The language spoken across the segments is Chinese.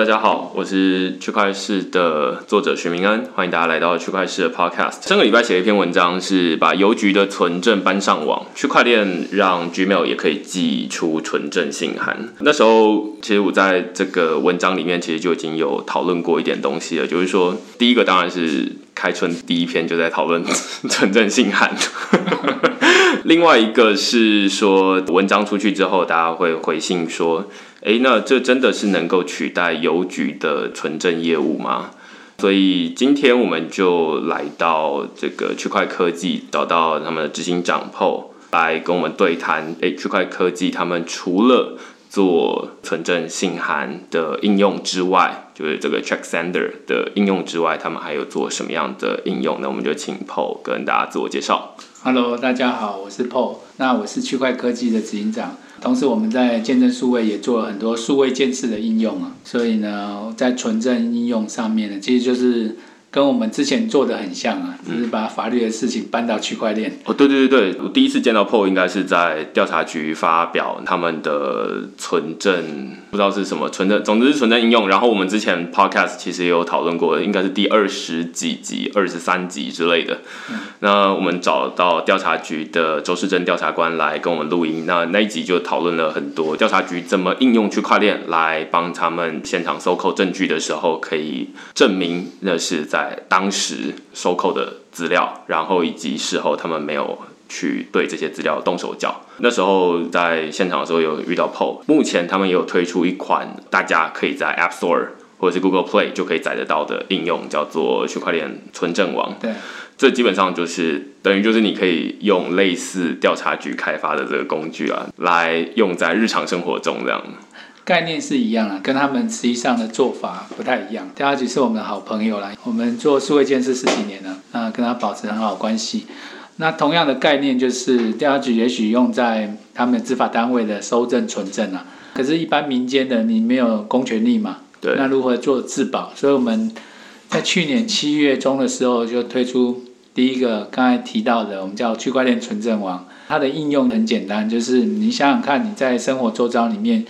大家好，我是区块市的作者徐明恩，欢迎大家来到区块市的 Podcast。上个礼拜写了一篇文章，是把邮局的存证搬上网，区块链让 Gmail 也可以寄出存证信函。那时候，其实我在这个文章里面其实就已经有讨论过一点东西了，就是说，第一个当然是开春第一篇就在讨论存证信函。另外一个是说，文章出去之后，大家会回信说，哎，那这真的是能够取代邮局的存证业务吗？所以今天我们就来到这个区块科技，找到他们的执行长 Paul 来跟我们对谈。哎，区块科技他们除了做存证信函的应用之外，就是这个 Check Sender 的应用之外，他们还有做什么样的应用？那我们就请 Paul 跟大家自我介绍。Hello，大家好，我是 Paul，那我是区块科技的执行长，同时我们在见证数位也做了很多数位建设的应用啊，所以呢，在纯正应用上面呢，其实就是。跟我们之前做的很像啊，只是把法律的事情搬到区块链。哦，对对对对，我第一次见到 PO 应该是在调查局发表他们的存证，不知道是什么存证，总之是存证应用。然后我们之前 Podcast 其实也有讨论过，应该是第二十几集、二十三集之类的。那我们找到调查局的周世珍调查官来跟我们录音，那那一集就讨论了很多调查局怎么应用区块链来帮他们现场搜扣证据的时候，可以证明那是在。在当时收购的资料，然后以及事后他们没有去对这些资料动手脚。那时候在现场的时候有遇到 PO，目前他们也有推出一款大家可以在 App Store 或者是 Google Play 就可以载得到的应用，叫做区块链存证网。对，这基本上就是等于就是你可以用类似调查局开发的这个工具啊，来用在日常生活中这样。概念是一样啊，跟他们实际上的做法不太一样。第二局是我们的好朋友啦，我们做数位建设十几年了，那跟他保持很好关系。那同样的概念就是调查局也许用在他们执法单位的收证存证啊，可是，一般民间的你没有公权力嘛？对。那如何做自保？所以我们在去年七月中的时候就推出第一个刚才提到的，我们叫区块链存证网。它的应用很简单，就是你想想看，你在生活周遭里面。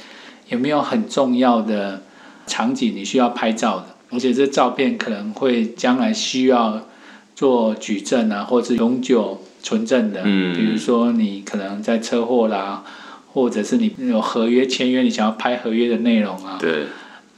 有没有很重要的场景你需要拍照的？而且这照片可能会将来需要做举证啊，或者永久存证的。嗯。比如说你可能在车祸啦，或者是你有合约签约，你想要拍合约的内容啊。对。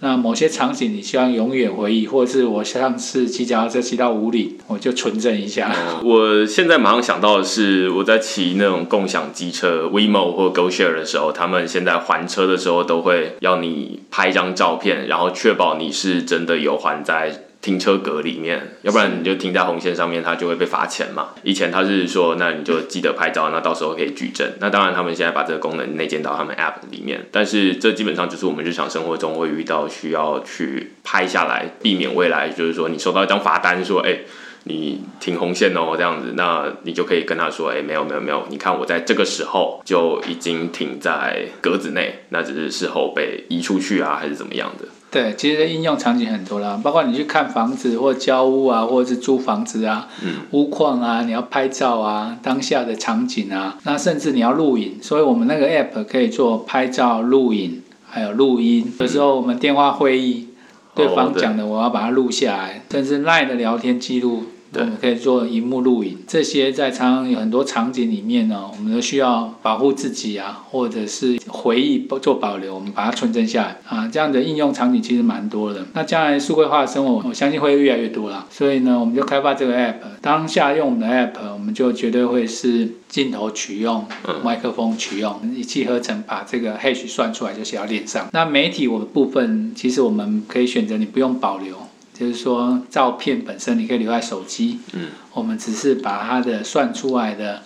那某些场景你希望永远回忆，或者是我上次骑脚踏车骑到五里，我就纯正一下。我现在马上想到的是，我在骑那种共享机车 WeMo 或 GoShare 的时候，他们现在还车的时候都会要你拍一张照片，然后确保你是真的有还在。停车格里面，要不然你就停在红线上面，它就会被罚钱嘛。以前他是说，那你就记得拍照，那到时候可以举证。那当然，他们现在把这个功能内建到他们 App 里面，但是这基本上就是我们日常生活中会遇到需要去拍下来，避免未来就是说你收到一张罚单，说哎你停红线哦这样子，那你就可以跟他说，哎没有没有没有，你看我在这个时候就已经停在格子内，那只是事后被移出去啊，还是怎么样的。对，其实应用场景很多啦，包括你去看房子或交屋啊，或者是租房子啊，屋况啊，你要拍照啊，当下的场景啊，那甚至你要录影，所以我们那个 app 可以做拍照、录影，还有录音。有时候我们电话会议，对方讲的我要把它录下来，甚至 line 的聊天记录。我们可以做荧幕录影，这些在常常有很多场景里面呢，我们都需要保护自己啊，或者是回忆做保留，我们把它存证下来啊。这样的应用场景其实蛮多的。那将来数位化的生活，我相信会越来越多了。所以呢，我们就开发这个 app。当下用我们的 app，我们就绝对会是镜头取用，麦克风取用，一气呵成把这个 hash 算出来就写到链上。那媒体我的部分，其实我们可以选择你不用保留。就是说，照片本身你可以留在手机，嗯，我们只是把它的算出来的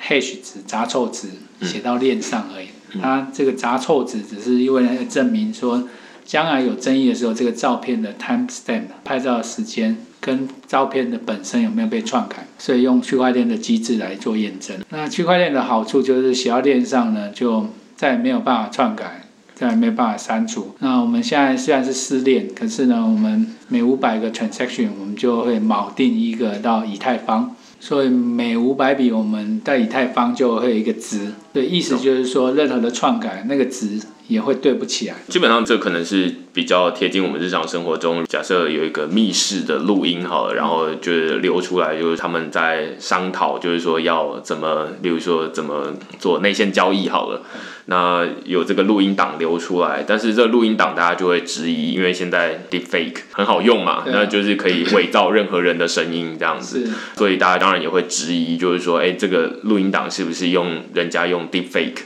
hash 值、杂凑值写到链上而已。它这个杂凑值只是因为了证明说，将来有争议的时候，这个照片的 time stamp 拍照的时间跟照片的本身有没有被篡改，所以用区块链的机制来做验证。那区块链的好处就是写到链上呢，就再也没有办法篡改。这样没办法删除。那我们现在虽然是失恋，可是呢，我们每五百个 transaction，我们就会锚定一个到以太坊。所以每五百笔，我们在以太坊就会有一个值。对，意思就是说，任何的篡改，那个值也会对不起来。基本上这可能是比较贴近我们日常生活中。假设有一个密室的录音好了，然后就是流出来，就是他们在商讨，就是说要怎么，例如说怎么做内线交易好了。那有这个录音档流出来，但是这录音档大家就会质疑，因为现在 deepfake 很好用嘛，那就是可以伪造任何人的声音这样子，所以大家当然也会质疑，就是说，哎，这个录音档是不是用人家用 deepfake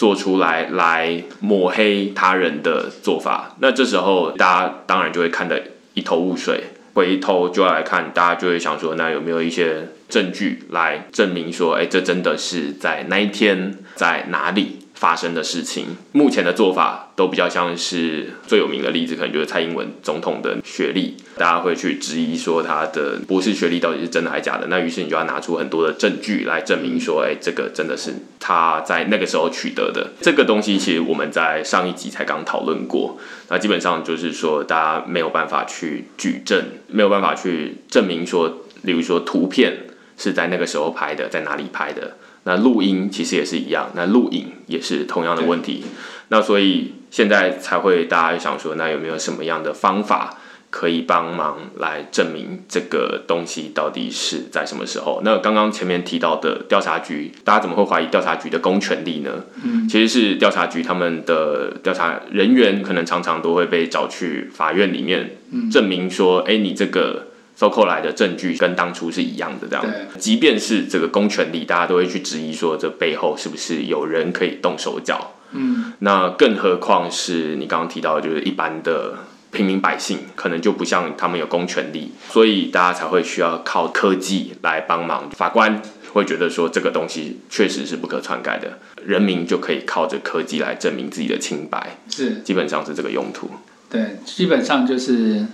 做出来来抹黑他人的做法？那这时候大家当然就会看得一头雾水，回头就要来看，大家就会想说，那有没有一些证据来证明说，哎，这真的是在那一天在哪里？发生的事情，目前的做法都比较像是最有名的例子，可能就是蔡英文总统的学历，大家会去质疑说他的博士学历到底是真的还是假的。那于是你就要拿出很多的证据来证明说，哎，这个真的是他在那个时候取得的。这个东西其实我们在上一集才刚讨论过，那基本上就是说大家没有办法去举证，没有办法去证明说，例如说图片是在那个时候拍的，在哪里拍的。那录音其实也是一样，那录影也是同样的问题。那所以现在才会大家想说，那有没有什么样的方法可以帮忙来证明这个东西到底是在什么时候？那刚刚前面提到的调查局，大家怎么会怀疑调查局的公权力呢？嗯，其实是调查局他们的调查人员可能常常都会被找去法院里面证明说，哎，你这个。收购来的证据跟当初是一样的，这样。即便是这个公权力，大家都会去质疑说，这背后是不是有人可以动手脚？嗯。那更何况是你刚刚提到，就是一般的平民百姓，可能就不像他们有公权力，所以大家才会需要靠科技来帮忙。法官会觉得说，这个东西确实是不可篡改的，人民就可以靠着科技来证明自己的清白。是，基本上是这个用途。对，基本上就是。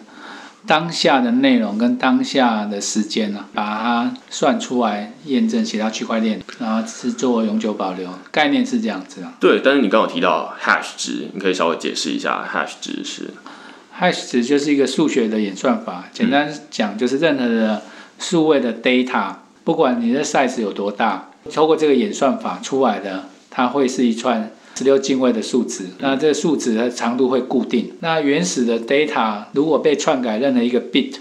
当下的内容跟当下的时间呢，把它算出来验证，写到区块链，然后是做永久保留，概念是这样子啊。对，但是你刚好提到 hash 值，你可以稍微解释一下 hash 值是？hash 值就是一个数学的演算法，简单讲就是任何的数位的 data，不管你的 size 有多大，透过这个演算法出来的，它会是一串。十六进位的数值，那这个数值的长度会固定。那原始的 data 如果被篡改任何一个 bit，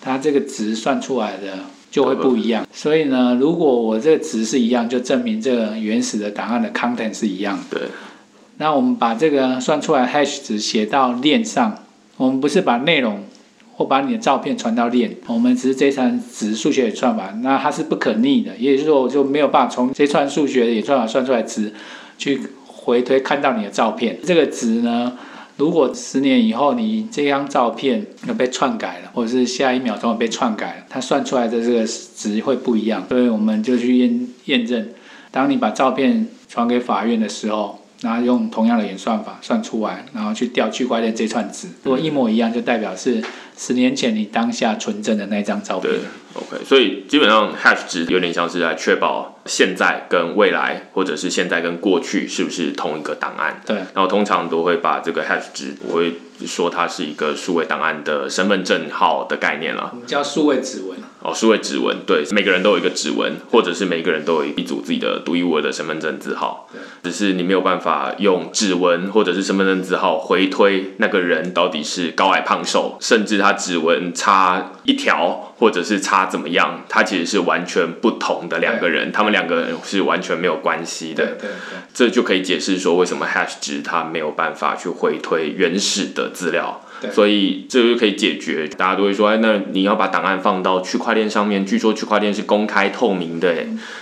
它这个值算出来的就会不一样。所以呢，如果我这个值是一样，就证明这个原始的档案的 content 是一样。对。那我们把这个算出来 hash 值写到链上，我们不是把内容或把你的照片传到链，我们只是这串值数学演算法，那它是不可逆的，也就是说我就没有办法从这串数学演算法算出来值去。回推看到你的照片，这个值呢？如果十年以后你这张照片有被篡改了，或者是下一秒钟被篡改了，它算出来的这个值会不一样。所以我们就去验验证，当你把照片传给法院的时候，然后用同样的演算法算出来，然后去调区块链这串值，如果一模一样，就代表是十年前你当下存证的那张照片。OK，所以基本上 hash 值有点像是来确保现在跟未来，或者是现在跟过去是不是同一个档案。对，然后通常都会把这个 hash 值，我会说它是一个数位档案的身份证号的概念了。我们叫数位指纹。哦，数位指纹，对，每个人都有一个指纹，或者是每个人都有一组自己的独一无二的身份证字号。只是你没有办法用指纹或者是身份证字号回推那个人到底是高矮胖瘦，甚至他指纹差一条，或者是差怎么样，他其实是完全不同的两个人，他们两个人是完全没有关系的。对对对，这就可以解释说为什么 hash 值它没有办法去回推原始的资料。所以这就可以解决，大家都会说，哎，那你要把档案放到区块链上面，据说区块链是公开透明的，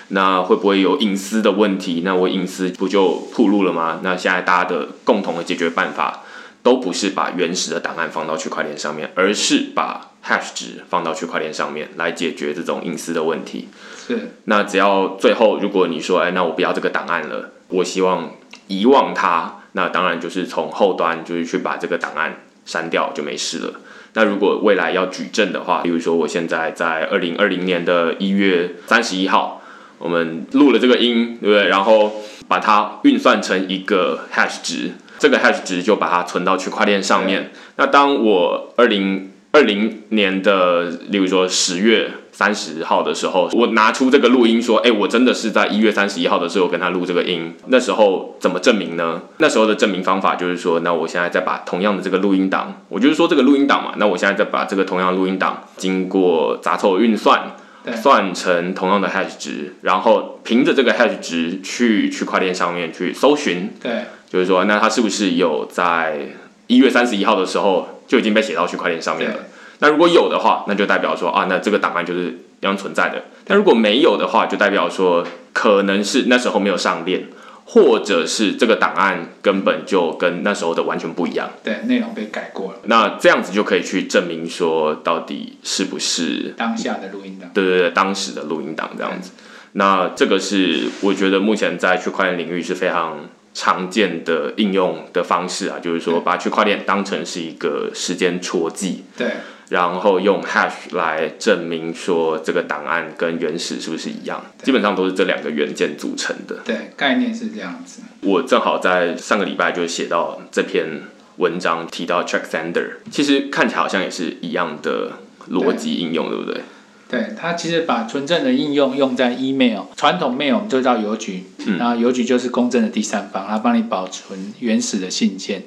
那会不会有隐私的问题？那我隐私不就暴露了吗？那现在大家的共同的解决办法，都不是把原始的档案放到区块链上面，而是把 hash 值放到区块链上面来解决这种隐私的问题。是。那只要最后如果你说，哎，那我不要这个档案了，我希望遗忘它，那当然就是从后端就是去把这个档案。删掉就没事了。那如果未来要举证的话，比如说我现在在二零二零年的一月三十一号，我们录了这个音，对不对？然后把它运算成一个 hash 值，这个 hash 值就把它存到区块链上面。那当我二零二零年的，例如说十月。三十号的时候，我拿出这个录音说，哎，我真的是在一月三十一号的时候跟他录这个音。那时候怎么证明呢？那时候的证明方法就是说，那我现在再把同样的这个录音档，我就是说这个录音档嘛，那我现在再把这个同样的录音档经过杂凑运算，算成同样的 hash 值，然后凭着这个 hash 值去区块链上面去搜寻，对，就是说，那他是不是有在一月三十一号的时候就已经被写到区块链上面了？那如果有的话，那就代表说啊，那这个档案就是一样存在的。但如果没有的话，就代表说可能是那时候没有上链，或者是这个档案根本就跟那时候的完全不一样。对，内容被改过了。那这样子就可以去证明说，到底是不是当下的录音档？对对对，当时的录音档这样子。那这个是我觉得目前在区块链领域是非常常见的应用的方式啊，就是说把区块链当成是一个时间戳记。对。然后用 hash 来证明说这个档案跟原始是不是一样，基本上都是这两个元件组成的。对，概念是这样子。我正好在上个礼拜就写到这篇文章，提到 check sender，其实看起来好像也是一样的逻辑应用，对不对？对，他其实把纯正的应用用在 email，传统 mail 我们就叫邮局，然后邮局就是公正的第三方，它帮你保存原始的信件。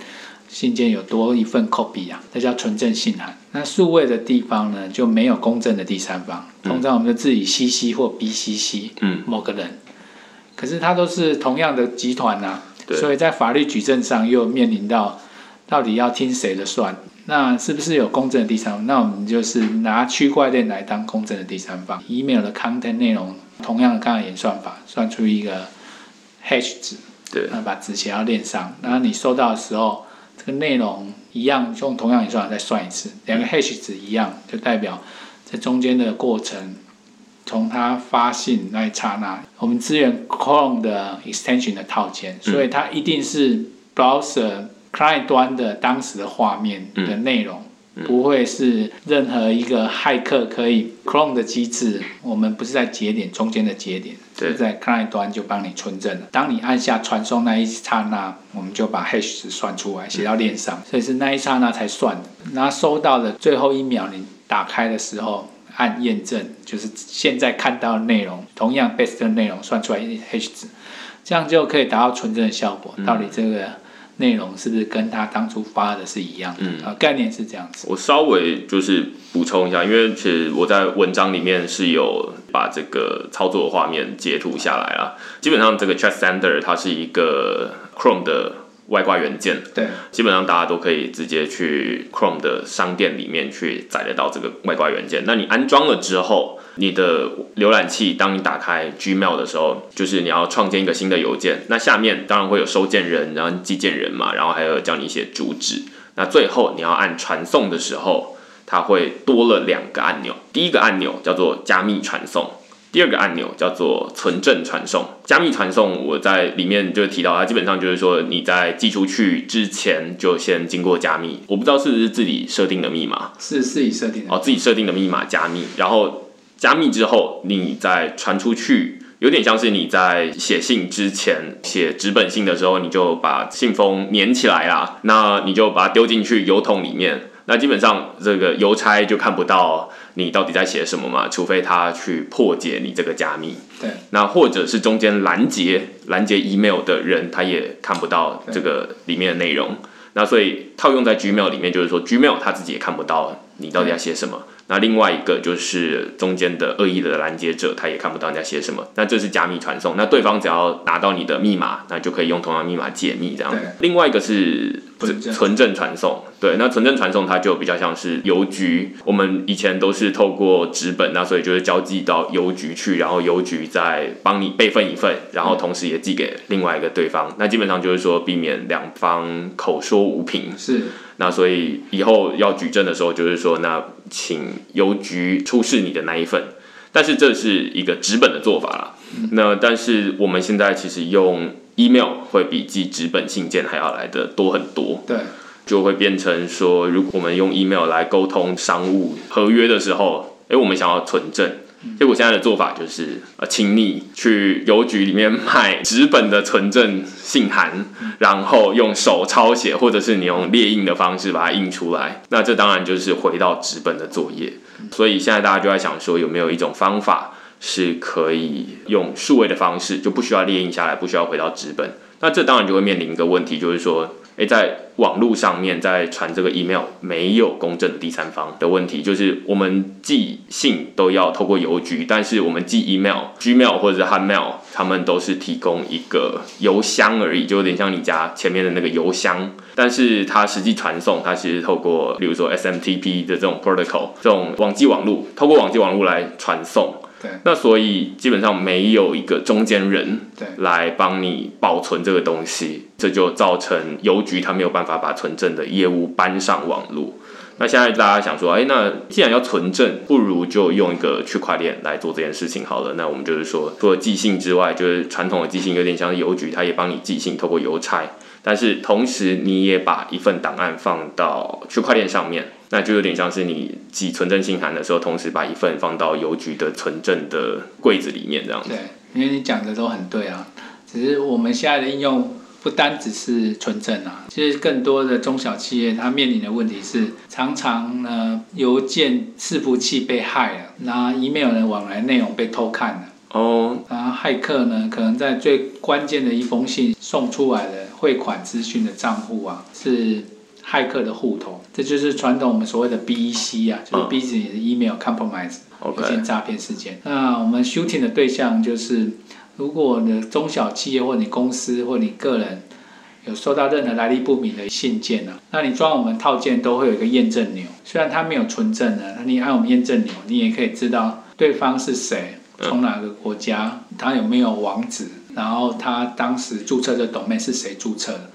信件有多一份 copy 啊，那叫纯正信函。那数位的地方呢，就没有公正的第三方，通常我们就自己 CC 或 BCC，嗯，某个人。可是它都是同样的集团呐，所以在法律举证上又面临到到底要听谁的算？那是不是有公正的第三方？那我们就是拿区块链来当公正的第三方。email 的 content 内容，同样的刚才演算法，算出一个 hash 值，对，那把值写到链上，然后你收到的时候。这个内容一样，用同样演算法再算一次，两个 hash 值一样，就代表这中间的过程，从它发信那一刹那，我们支援 Chrome 的 extension 的套件，所以它一定是 browser client 端的当时的画面的内容。不会是任何一个骇客可以 clone 的机制，我们不是在节点中间的节点，是在 client 端就帮你存证了。当你按下传送那一刹那，我们就把 hash 值算出来，写到链上，所以是那一刹那才算的。那收到的最后一秒，你打开的时候按验证，就是现在看到的内容，同样 base 的内容算出来 hash 值，这样就可以达到存证的效果。到底这个？内容是不是跟他当初发的是一样？嗯啊，概念是这样子。我稍微就是补充一下，因为其实我在文章里面是有把这个操作画面截图下来啊。基本上这个 Chat Sender 它是一个 Chrome 的外挂元件，对，基本上大家都可以直接去 Chrome 的商店里面去载得到这个外挂元件。那你安装了之后。你的浏览器，当你打开 Gmail 的时候，就是你要创建一个新的邮件。那下面当然会有收件人，然后寄件人嘛，然后还有叫你写主旨。那最后你要按传送的时候，它会多了两个按钮。第一个按钮叫做加密传送，第二个按钮叫做存证传送。加密传送我在里面就提到，它基本上就是说你在寄出去之前就先经过加密。我不知道是不是自己设定的密码，是自己设定的哦，自己设定的密码加密，然后。加密之后，你再传出去，有点像是你在写信之前写纸本信的时候，你就把信封粘起来啦，那你就把它丢进去邮筒里面，那基本上这个邮差就看不到你到底在写什么嘛，除非他去破解你这个加密。对，那或者是中间拦截拦截 email 的人，他也看不到这个里面的内容。那所以套用在 Gmail 里面，就是说 Gmail 他自己也看不到你到底要写什么。那另外一个就是中间的恶意的拦截者，他也看不到你在写什么。那这是加密传送，那对方只要拿到你的密码，那就可以用同样密码解密这样。另外一个是纯正传送，对，那纯正传送它就比较像是邮局，我们以前都是透过纸本，那所以就是交寄到邮局去，然后邮局再帮你备份一份，然后同时也寄给另外一个对方。那基本上就是说避免两方口说无凭。是。那所以以后要举证的时候，就是说，那请邮局出示你的那一份，但是这是一个纸本的做法啦。那但是我们现在其实用 email 会比寄纸本信件还要来的多很多。对，就会变成说，如果我们用 email 来沟通商务合约的时候，哎，我们想要存证，结果现在的做法就是呃，请你去邮局里面买纸本的存证信函，然后用手抄写，或者是你用列印的方式把它印出来。那这当然就是回到纸本的作业。所以现在大家就在想说，有没有一种方法是可以用数位的方式，就不需要列印下来，不需要回到纸本。那这当然就会面临一个问题，就是说。诶，在网络上面在传这个 email 没有公正的第三方的问题，就是我们寄信都要透过邮局，但是我们寄 email，Gmail 或者是 Hotmail，他们都是提供一个邮箱而已，就有点像你家前面的那个邮箱，但是它实际传送，它其实透过，比如说 SMTP 的这种 protocol，这种网际网络，透过网际网络来传送。那所以基本上没有一个中间人来帮你保存这个东西，这就造成邮局它没有办法把存证的业务搬上网络。那现在大家想说，哎，那既然要存证，不如就用一个区块链来做这件事情好了。那我们就是说，除了寄信之外，就是传统的寄信有点像邮局，它也帮你寄信，透过邮差。但是同时，你也把一份档案放到区块链上面。那就有点像是你寄存证信函的时候，同时把一份放到邮局的存证的柜子里面这样子。对，因为你讲的都很对啊。只是我们现在的应用不单只是存证啊，其实更多的中小企业它面临的问题是，常常呢邮件伺服器被害了，那 email 的往来内容被偷看了。哦。然后骇客呢，可能在最关键的一封信送出来的汇款资讯的账户啊，是。骇客的户头，这就是传统我们所谓的 BEC 啊，就是 Business Email Compromise，一件诈骗事件。那我们 shooting 的对象就是，如果你的中小企业或你公司或你个人有收到任何来历不明的信件呢，那你装我们套件都会有一个验证钮，虽然它没有存证呢，那你按我们验证钮，你也可以知道对方是谁，从哪个国家，他有没有网址，然后他当时注册的 domain 是谁注册的。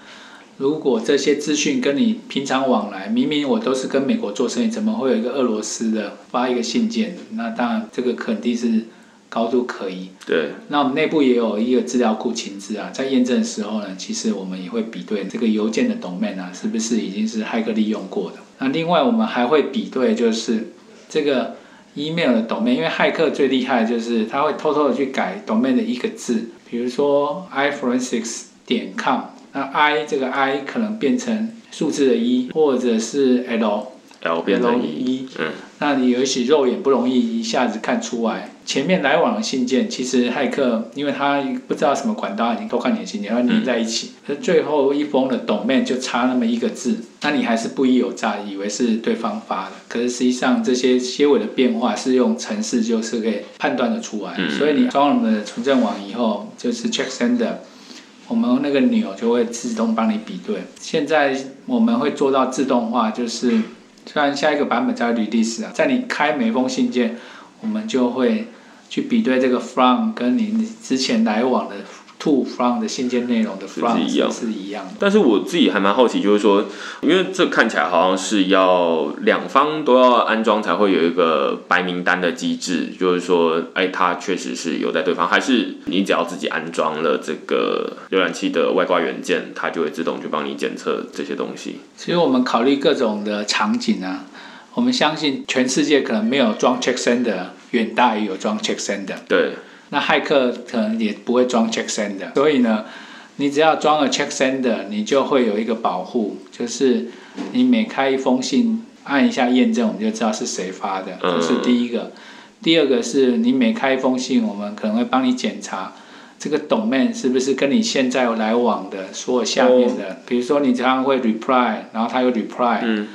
如果这些资讯跟你平常往来，明明我都是跟美国做生意，怎么会有一个俄罗斯的发一个信件？那当然这个肯定是高度可疑。对。那我们内部也有一个资料库情资啊，在验证的时候呢，其实我们也会比对这个邮件的 domain 啊，是不是已经是骇客利用过的？那另外我们还会比对，就是这个 email 的 domain，因为骇客最厉害就是他会偷偷的去改 domain 的一个字，比如说 iforensics 点 com。那 i 这个 i 可能变成数字的一，或者是 l，l 变成一，嗯，那你有些肉眼不容易一下子看出来。前面来往的信件，其实骇客因为他不知道什么管道已经偷看你的信件，然后连在一起，可是最后一封的 domain 就差那么一个字，那你还是不疑有诈，以为是对方发的。可是实际上这些些尾的变化是用程式就是可以判断的出来。所以你装了我们的存证网以后，就是 check sender。我们那个钮就会自动帮你比对。现在我们会做到自动化，就是虽然下一个版本在履历史啊，在你开每封信件，我们就会去比对这个 from 跟你之前来往的。To from 的信件内容的 from 是一样的，但是我自己还蛮好奇，就是说，因为这看起来好像是要两方都要安装才会有一个白名单的机制，就是说，哎，它确实是有在对方，还是你只要自己安装了这个浏览器的外挂元件，它就会自动去帮你检测这些东西。其实我们考虑各种的场景啊，我们相信全世界可能没有装 check sender 远大于有装 check sender。对。那骇客可能也不会装 check sender，所以呢，你只要装了 check sender，你就会有一个保护，就是你每开一封信，按一下验证，我们就知道是谁发的，这是第一个。第二个是你每开一封信，我们可能会帮你检查这个 domain 是不是跟你现在来往的所有下面的，比如说你常常会 reply，然后他有 reply。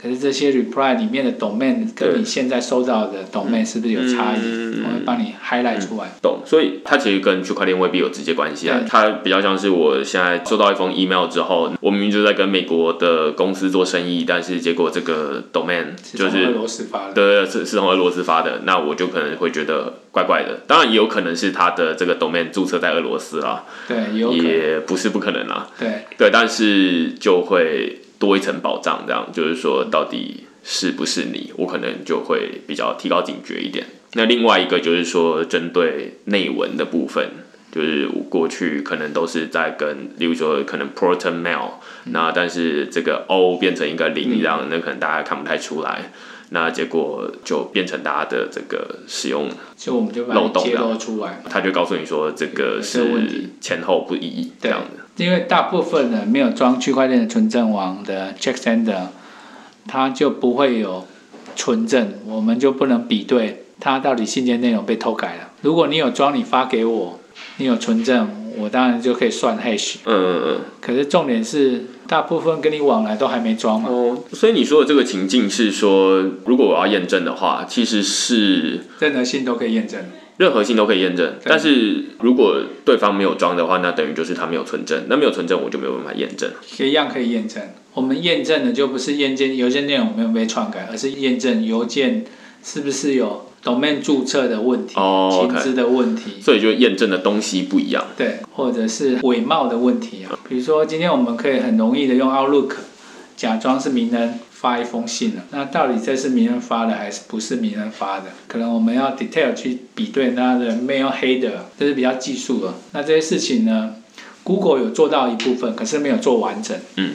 可是这些 reply 里面的 domain 跟你现在收到的 domain 是不是有差异？我会帮你 highlight 出来。懂，所以它其实跟区块链未必有直接关系啊。它比较像是我现在收到一封 email 之后，我明明就在跟美国的公司做生意，但是结果这个 domain 就是俄罗斯发的，对，是是从俄罗斯发的，那我就可能会觉得怪怪的。当然也有可能是它的这个 domain 注册在俄罗斯啊，对，也不是不可能啦。对，对，但是就会。多一层保障，这样就是说，到底是不是你，我可能就会比较提高警觉一点。那另外一个就是说，针对内文的部分，就是我过去可能都是在跟，例如说可能 pro ten Mail，那但是这个 O 变成一个零，这样那可能大家看不太出来。那结果就变成大家的这个使用，就我们就漏洞出来。他就告诉你说这个是前后不一这样的。因为大部分的没有装区块链的存证网的 check sender，它就不会有存证，我们就不能比对它到底信件内容被偷改了。如果你有装，你发给我，你有存证，我当然就可以算 hash。嗯嗯嗯。可是重点是，大部分跟你往来都还没装嘛。哦，所以你说的这个情境是说，如果我要验证的话，其实是任何信都可以验证。任何信都可以验证，但是如果对方没有装的话，那等于就是他没有存证，那没有存证我就没有办法验证。一样可以验证。我们验证的就不是验证邮件内容有没有被篡改，而是验证邮件是不是有 domain 注册的问题、哦情 OK 资的问题，所以就验证的东西不一样。对，或者是伪冒的问题啊。比如说，今天我们可以很容易的用 Outlook 假装是名人发一封信了，那到底这是名人发的还是不是名人发的？可能我们要 detail 去比对他的 mail header，这是比较技术的。那这些事情呢，Google 有做到一部分，可是没有做完整。嗯。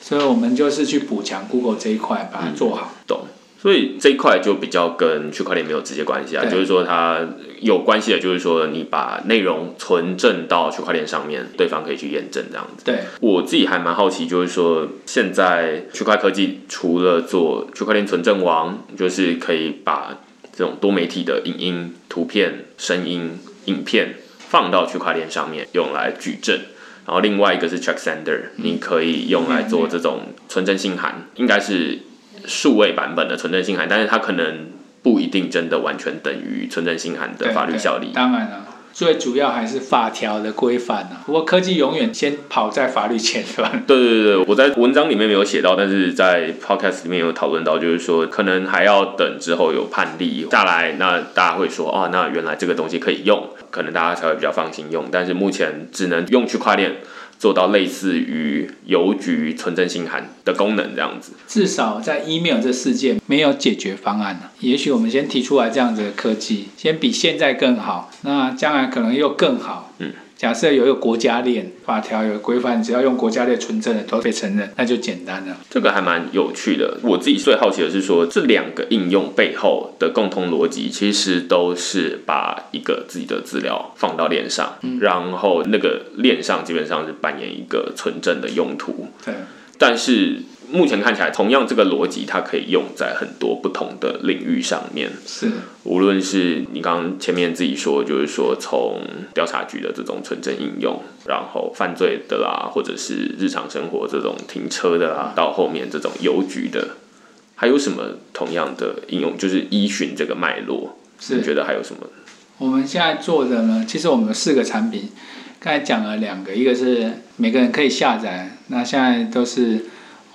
所以我们就是去补强 Google 这一块，把它做好。懂。所以这一块就比较跟区块链没有直接关系啊，就是说它有关系的，就是说你把内容存证到区块链上面，对方可以去验证这样子。对，我自己还蛮好奇，就是说现在区块科技除了做区块链存证王，就是可以把这种多媒体的影音、图片、声音、影片放到区块链上面用来举证。然后另外一个是 check sender，你可以用来做这种存证信函，应该是数位版本的存证信函，但是它可能不一定真的完全等于存证信函的法律效力对。当然了。最主要还是法条的规范啊，不过科技永远先跑在法律前，对吧？对对对，我在文章里面没有写到，但是在 podcast 里面有讨论到，就是说可能还要等之后有判例下来，那大家会说哦，那原来这个东西可以用，可能大家才会比较放心用。但是目前只能用区块链做到类似于邮局存证信函的功能这样子。至少在 email 这世界没有解决方案呢。也许我们先提出来这样子的科技，先比现在更好，那将来可能又更好。嗯，假设有一个国家链法条有规范，只要用国家链存证的都被承认，那就简单了。这个还蛮有趣的。我自己最好奇的是说，这两个应用背后的共同逻辑，其实都是把一个自己的资料放到链上，然后那个链上基本上是扮演一个存证的用途。对，但是目前看起来，同样这个逻辑，它可以用在很多不同的领域上面。是，无论是你刚刚前面自己说，就是说从调查局的这种纯正应用，然后犯罪的啦，或者是日常生活这种停车的啦，到后面这种邮局的，还有什么同样的应用？就是依循这个脉络，你觉得还有什么？我们现在做的呢，其实我们有四个产品，刚才讲了两个，一个是每个人可以下载，那现在都是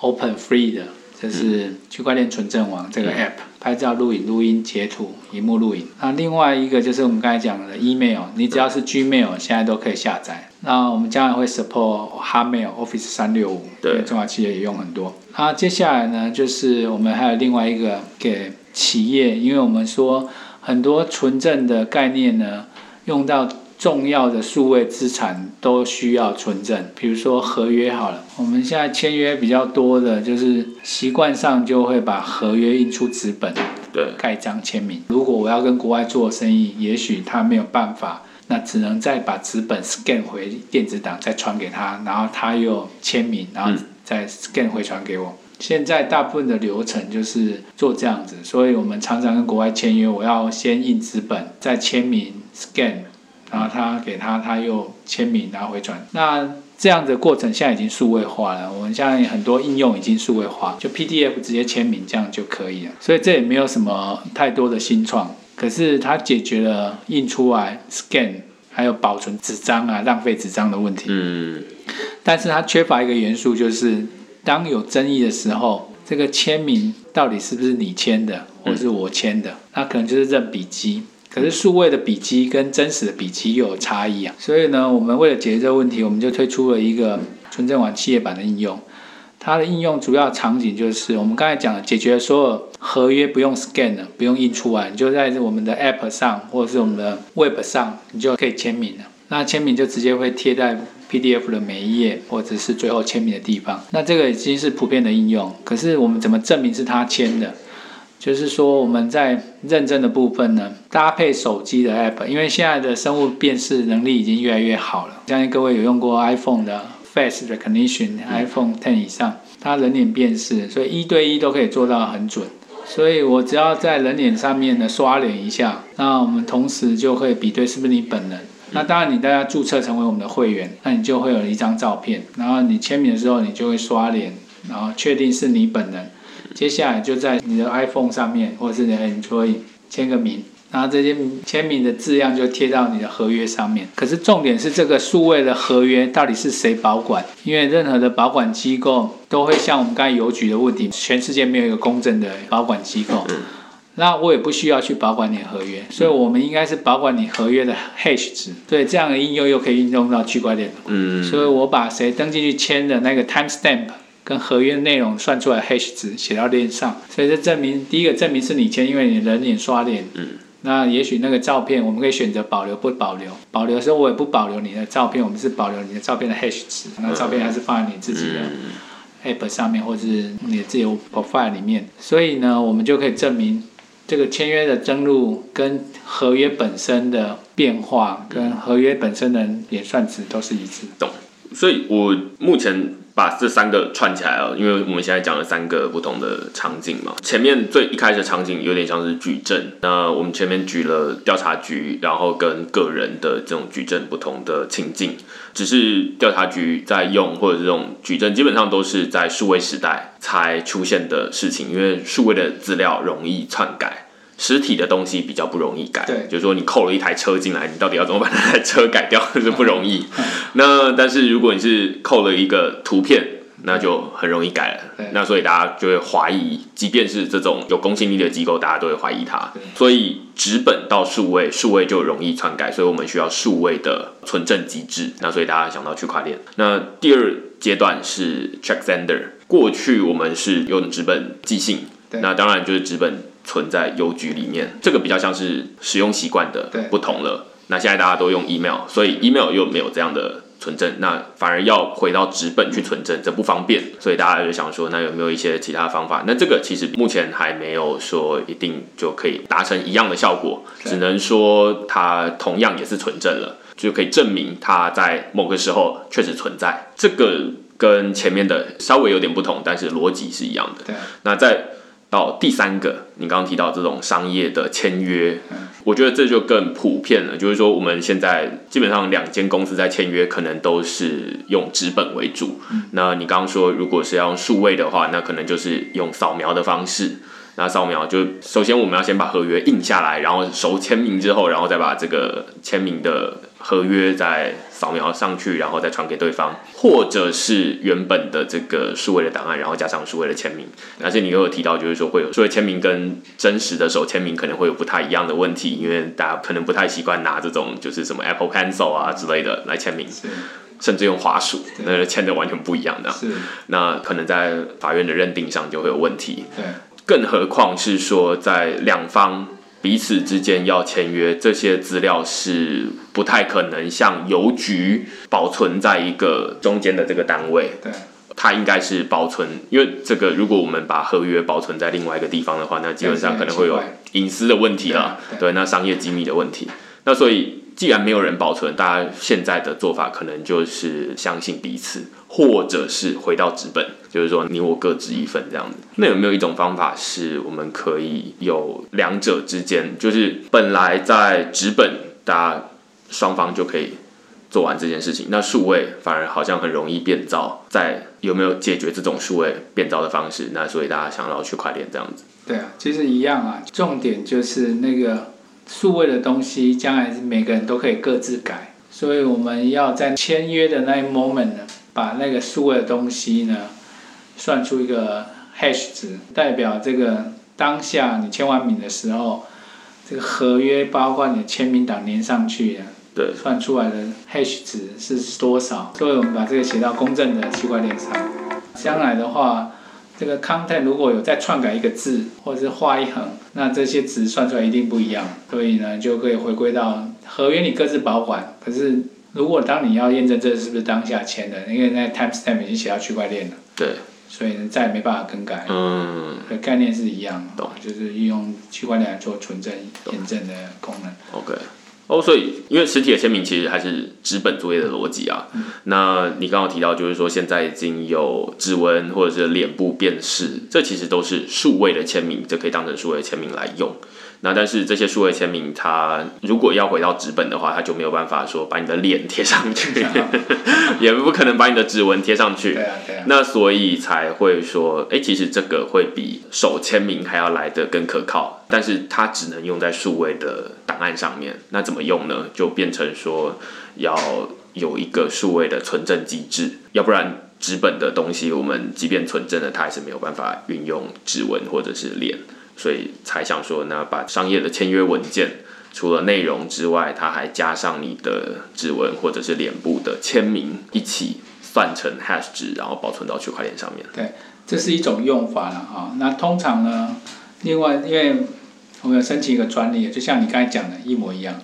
open free 的，这是区块链存证网这个 app，、拍照、录影、录音、截图、荧幕录影。那另外一个就是我们刚才讲的 email，你只要是 Gmail 现在都可以下载。那我们将来会 support Hotmail、Office 三六五，对中小企业也用很多。那接下来呢，就是我们还有另外一个给企业，因为我们说很多存证的概念呢，用到重要的数位资产都需要存证，比如说合约好了，我们现在签约比较多的就是习惯上就会把合约印出纸本，对，盖章签名。如果我要跟国外做生意，也许他没有办法，那只能再把纸本 scan 回电子档，再传给他，然后他又签名，然后再 scan 回传给我。现在大部分的流程就是做这样子，所以我们常常跟国外签约，我要先印纸本，再签名 scan，然后他给他，他又签名，然后回传。那这样的过程现在已经数位化了，我们现在很多应用已经数位化，就 PDF 直接签名这样就可以了。所以这也没有什么太多的新创，可是它解决了印出来 scan 还有保存纸张啊浪费纸张的问题。嗯，但是它缺乏一个元素，就是当有争议的时候，这个签名到底是不是你签的，或是我签的，那可能就是认笔迹。可是数位的笔迹跟真实的笔迹又有差异啊，所以呢，我们为了解决这个问题，我们就推出了一个纯正网企业版的应用。它的应用主要场景就是我们刚才讲的，解决所有合约不用 scan 的，不用印出来，你就在我们的 app 上或者是我们的 web 上，你就可以签名了。那签名就直接会贴在 PDF 的每一页，或者是最后签名的地方。那这个已经是普遍的应用，可是我们怎么证明是他签的？就是说我们在认证的部分呢，搭配手机的 app，因为现在的生物辨识能力已经越来越好了。相信各位有用过 iPhone 的 Face Recognition，iPhone Ten 以上，它人脸辨识，所以一对一都可以做到很准。所以我只要在人脸上面呢刷脸一下，那我们同时就会比对是不是你本人。那当然，你大家注册成为我们的会员，那你就会有一张照片，然后你签名的时候，你就会刷脸，然后确定是你本人。接下来就在你的 iPhone 上面，或者是你的 Android 签个名，然后这些签名的字样就贴到你的合约上面。可是重点是这个数位的合约到底是谁保管？因为任何的保管机构都会像我们刚才邮局的问题，全世界没有一个公正的保管机构。那我也不需要去保管你合约，所以我们应该是保管你合约的 hash 值。对，这样的应用又可以运用到区块链。嗯。所以我把谁登进去签的那个 timestamp。跟合约内容算出来 hash 值写到链上，所以这证明第一个证明是你签，因为你人脸刷脸。嗯。那也许那个照片我们可以选择保留不保留，保留的时候我也不保留你的照片，我们是保留你的照片的 hash 值，那照片还是放在你自己的 app 上面或者是你的自由 profile 里面。所以呢，我们就可以证明这个签约的登录跟合约本身的变化跟合约本身的演算值都是一致。懂。所以我目前。把这三个串起来了，因为我们现在讲了三个不同的场景嘛。前面最一开始场景有点像是矩阵，那我们前面举了调查局，然后跟个人的这种矩阵不同的情境。只是调查局在用或者这种矩阵，基本上都是在数位时代才出现的事情，因为数位的资料容易篡改。实体的东西比较不容易改，对，就是说你扣了一台车进来，你到底要怎么把那台车改掉，是不容易。那但是如果你是扣了一个图片，那就很容易改了。那所以大家就会怀疑，即便是这种有公信力的机构，大家都会怀疑它。所以纸本到数位，数位就容易篡改，所以我们需要数位的存证机制。那所以大家想到区块链。那第二阶段是 check sender，过去我们是用纸本寄信，那当然就是纸本。存在邮局里面，这个比较像是使用习惯的不同了。那现在大家都用 email，所以 email 又没有这样的存证，那反而要回到纸本去存证，这不方便。所以大家就想说，那有没有一些其他方法？那这个其实目前还没有说一定就可以达成一样的效果，只能说它同样也是存证了，就可以证明它在某个时候确实存在。这个跟前面的稍微有点不同，但是逻辑是一样的。对，那在。到第三个，你刚刚提到这种商业的签约，我觉得这就更普遍了。就是说，我们现在基本上两间公司在签约，可能都是用纸本为主。那你刚刚说，如果是要用数位的话，那可能就是用扫描的方式。那扫描就首先我们要先把合约印下来，然后手签名之后，然后再把这个签名的。合约再扫描上去，然后再传给对方，或者是原本的这个数位的档案，然后加上数位的签名。而且你又有提到，就是说会有数位签名跟真实的手签名可能会有不太一样的问题，因为大家可能不太习惯拿这种就是什么 Apple Pencil 啊之类的来签名，甚至用滑鼠，那签的完全不一样的。那可能在法院的认定上就会有问题。对，更何况是说在两方。彼此之间要签约，这些资料是不太可能像邮局保存在一个中间的这个单位。对，它应该是保存，因为这个如果我们把合约保存在另外一个地方的话，那基本上可能会有隐私的问题了。对，那商业机密的问题。那所以既然没有人保存，大家现在的做法可能就是相信彼此。或者是回到纸本，就是说你我各执一份这样子。那有没有一种方法是我们可以有两者之间，就是本来在纸本，大家双方就可以做完这件事情。那数位反而好像很容易变造，在有没有解决这种数位变造的方式？那所以大家想要去快点这样子。对啊，其实一样啊。重点就是那个数位的东西，将来每个人都可以各自改。所以我们要在签约的那一 moment 呢。把那个数位的东西呢，算出一个 hash 值，代表这个当下你签完名的时候，这个合约包括你的签名档连上去的，对，算出来的 hash 值是多少？所以我们把这个写到公正的区块链上。将来的话，这个 content 如果有再篡改一个字或者是画一横，那这些值算出来一定不一样。所以呢，就可以回归到合约你各自保管，可是。如果当你要验证这是不是当下签的，因为那 timestamp 已经写到区块链了，对，所以呢再也没办法更改。嗯，的概念是一样懂，就是运用区块链来做存证验证的功能。OK，哦，所以因为实体的签名其实还是纸本作业的逻辑啊。那你刚刚提到，就是说现在已经有指纹或者是脸部辨识，这其实都是数位的签名，这可以当成数位签名来用。那但是这些数位签名，它如果要回到纸本的话，它就没有办法说把你的脸贴上去 也不可能把你的指纹贴上去。对啊，对啊。那所以才会说，哎、其实这个会比手签名还要来的更可靠，但是它只能用在数位的档案上面。那怎么用呢？就变成说要有一个数位的存证机制，要不然纸本的东西，我们即便存证了，它还是没有办法运用指纹或者是脸，所以才想说，那把商业的签约文件。除了内容之外，它还加上你的指纹或者是脸部的签名一起算成 hash 值，然后保存到区块链上面。对，这是一种用法了哈。那通常呢，另外因为我们有申请一个专利，就像你刚才讲的一模一样，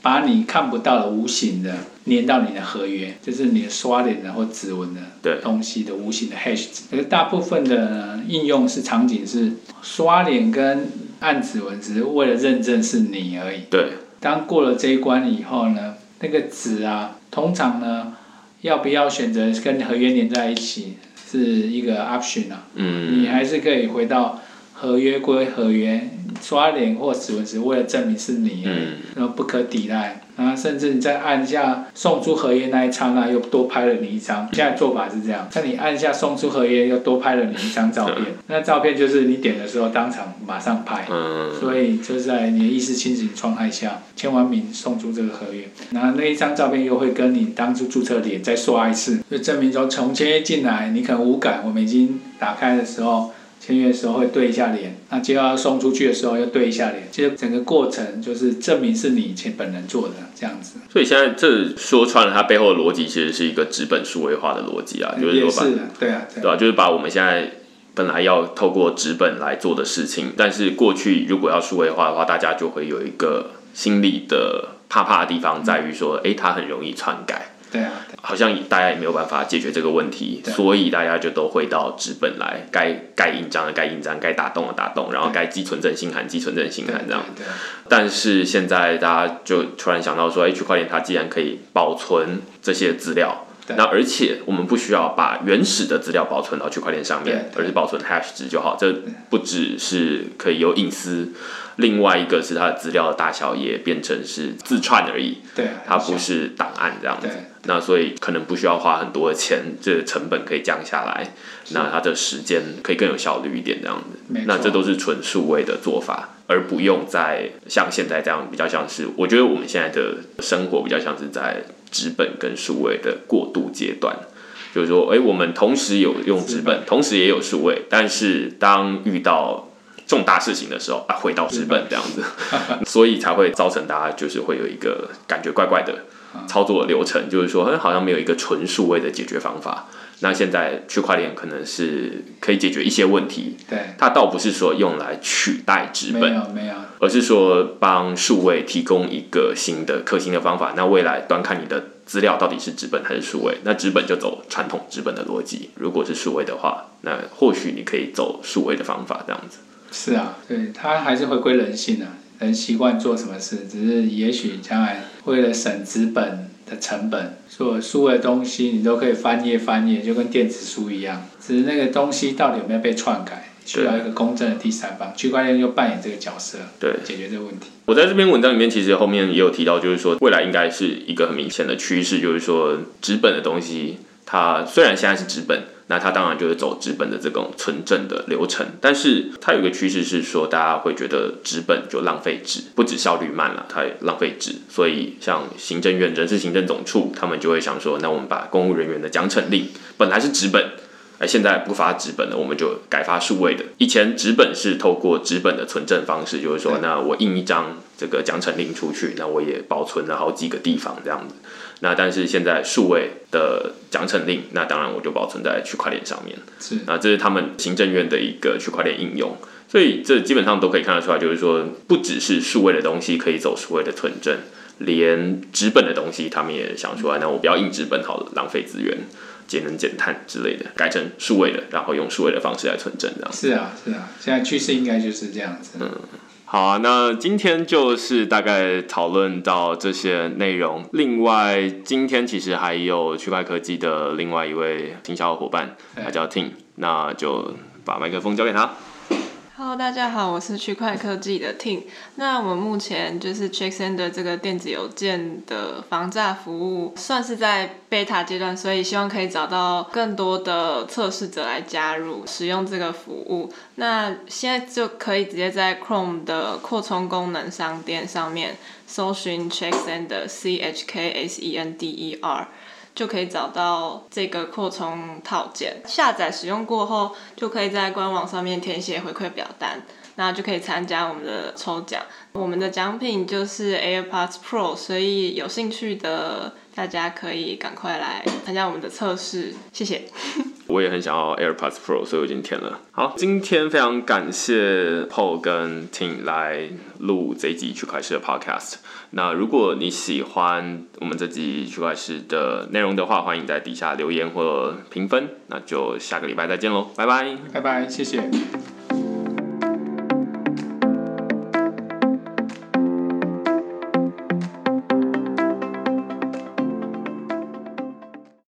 把你看不到的无形的粘到你的合约，就是你的刷脸的或指纹的东西的无形的 hash 值。可是大部分的应用是场景是刷脸跟按指纹，只是为了认证是你而已。对，当过了这一关以后呢，那个纸啊，通常呢，要不要选择跟合约连在一起，是一个 option 啊。嗯，你还是可以回到合约归合约，刷脸或指纹只是为了证明是你，嗯然后不可抵赖。然后甚至你在按下送出合约那一刹那，又多拍了你一张。现在做法是这样，在你按下送出合约，又多拍了你一张照片。那照片就是你点的时候当场马上拍。嗯，所以就是在你的意识清醒状态下签完名送出这个合约，然后那一张照片又会跟你当初注册脸再刷一次，就证明说从签约进来你可能无感，我们已经打开的时候签约的时候会对一下脸，那接到要送出去的时候要对一下脸，其实整个过程就是证明是你前本人做的这样子。所以现在这说穿了，它背后的逻辑其实是一个纸本数位化的逻辑啊，就是说把对啊，对吧、就是把我们现在本来要透过纸本来做的事情，但是过去如果要数位化的话，大家就会有一个心理的怕怕的地方，在于说，诶，它很容易篡改。对啊，好像大家也没有办法解决这个问题，所以大家就都会到纸本来，该盖印章的盖印章，该打洞的打洞，然后该寄存证信函寄存证信对函这样。但是现在大家就突然想到说，哎，区块链它既然可以保存这些资料，对那而且我们不需要把原始的资料保存到区块链上面，而是保存 hash 值就好。这不只是可以有隐私，另外一个是它的资料的大小也变成是自串而已，对啊，它不是档案这样子。那所以可能不需要花很多的钱，这个成本可以降下来，那它的时间可以更有效率一点这样子。那这都是纯数位的做法，而不用再像现在这样比较像是，我觉得我们现在的生活比较像是在纸本跟数位的过渡阶段。就是说，哎、我们同时有用纸本，同时也有数位，但是当遇到重大事情的时候啊，回到纸本这样子，所以才会造成大家就是会有一个感觉怪怪的操作流程，就是说，哎，好像没有一个纯数位的解决方法。那现在区块链可能是可以解决一些问题，对，它倒不是说用来取代纸本没本，有没有，而是说帮数位提供一个新的可行的方法。那未来端看你的资料到底是纸本还是数位，那纸本就走传统纸本的逻辑，如果是数位的话，那或许你可以走数位的方法这样子。是啊，对，它还是回归人性啊，人习惯做什么事，只是也许将来为了省纸本的成本，所有数位的东西你都可以翻页翻页，就跟电子书一样，只是那个东西到底有没有被篡改，需要一个公正的第三方，区块链就扮演这个角色，对，解决这个问题。我在这篇文章里面，其实后面也有提到，就是说未来应该是一个很明显的趋势，就是说纸本的东西，它虽然现在是纸本，那它当然就是走纸本的这种存证的流程，但是它有一个趋势是说，大家会觉得纸本就浪费纸，不止效率慢了，它也浪费纸，所以像行政院人事行政总处，他们就会想说，那我们把公务人员的奖惩令本来是纸本。哎，现在不发纸本了，我们就改发数位的。以前纸本是透过纸本的存证方式，就是说，那我印一张这个奖惩令出去，那我也保存了好几个地方这样子。那但是现在数位的奖惩令，那当然我就保存在区块链上面。是，那这是他们行政院的一个区块链应用，所以这基本上都可以看得出来，就是说不只是数位的东西可以走数位的存证，连纸本的东西他们也想出来，那我不要印纸本好了，浪费资源。节能减碳之类的，改成数位的，然后用数位的方式来存证这样。是啊，是啊，现在趋势应该就是这样子。嗯，好啊，那今天就是大概讨论到这些内容。另外，今天其实还有区块科技的另外一位行销伙伴，他叫 Tim，那就把麦克风交给他。Hello，大家好，我是区块科技的 tin。那我们目前就是 CheckSender 这个电子邮件的防诈服务，算是在 beta 阶段，所以希望可以找到更多的测试者来加入使用这个服务。那现在就可以直接在 Chrome 的扩充功能商店上面搜寻 CheckSender C H K S E N D E R。就可以找到这个扩充套件，下载使用过后，就可以在官网上面填写回馈表单，那就可以参加我们的抽奖。我们的奖品就是 AirPods Pro，所以有兴趣的大家可以赶快来参加我们的测试，谢谢。我也很想要 AirPods Pro，所以我已经填了。好，今天非常感谢 Paul 跟 Tim 来录这一集区块链的 Podcast。那如果你喜欢我们这集区块链的内容的话，欢迎在底下留言或评分。那就下个礼拜再见喽，拜拜，拜拜，谢谢。